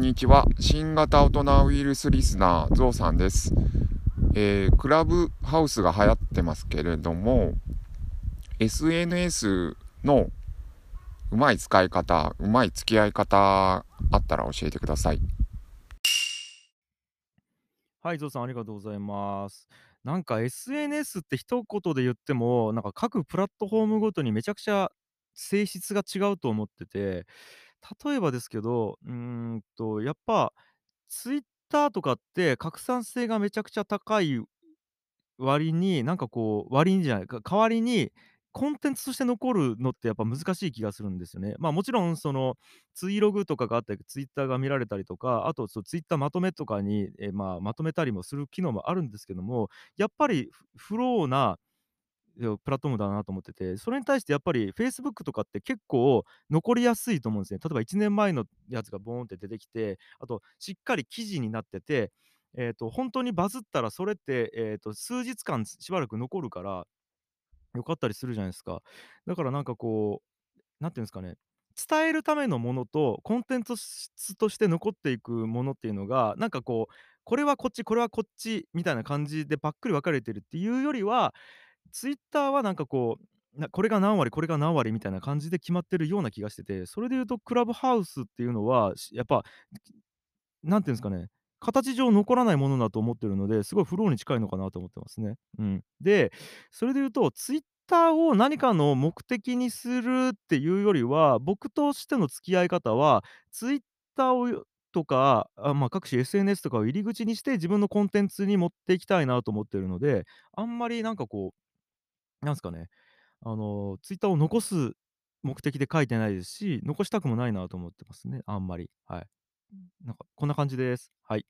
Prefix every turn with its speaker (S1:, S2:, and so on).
S1: んにちは。新型大人ウイルスリスナー、ゾウさんです。えー、クラブハウスが流行ってますけれども、SNS のうまい使い方、うまい付き合い方あったら教えてください。
S2: はい、ゾウさんありがとうございます。なんか SNS って一言で言っても、なんか各プラットフォームごとにめちゃくちゃ性質が違うと思ってて、例えばですけど、うんと、やっぱ、ツイッターとかって拡散性がめちゃくちゃ高い割に、なんかこう、割にじゃないか、代わりに、コンテンツとして残るのってやっぱ難しい気がするんですよね。まあ、もちろんその、ツイログとかがあったり、ツイッターが見られたりとか、あとそツイッターまとめとかに、え、まあ、まとめたりもする機能もあるんですけども、やっぱりフローな、プラットフォームだなと思ってて、それに対してやっぱり Facebook とかって結構残りやすいと思うんですね。例えば1年前のやつがボーンって出てきて、あとしっかり記事になってて、えっと、ほんとにバズったらそれって、えっと、数日間しばらく残るから、良かったりするじゃないですか。だからなんかこう、何て言うんですかね、伝えるためのものと、コンテンツとして残っていくものっていうのが、なんかこう、これはこっち、これはこっちみたいな感じでばっくり分かれてるっていうよりは、ツイッターはなんかこう、なこれが何割、これが何割みたいな感じで決まってるような気がしてて、それで言うとクラブハウスっていうのは、やっぱ、何て言うんですかね、形上残らないものだと思ってるので、すごいフローに近いのかなと思ってますね。うん。で、それで言うと、ツイッターを何かの目的にするっていうよりは、僕としての付き合い方は、ツイッターをとか、あ、ま、各種 SNS とかを入り口にして、自分のコンテンツに持っていきたいなと思ってるので、あんまりなんかこう、なんすかね、あの、ツイッターを残す目的で書いてないですし、残したくもないなと思ってますね、あんまり、はい。なんかこんな感じです。はい。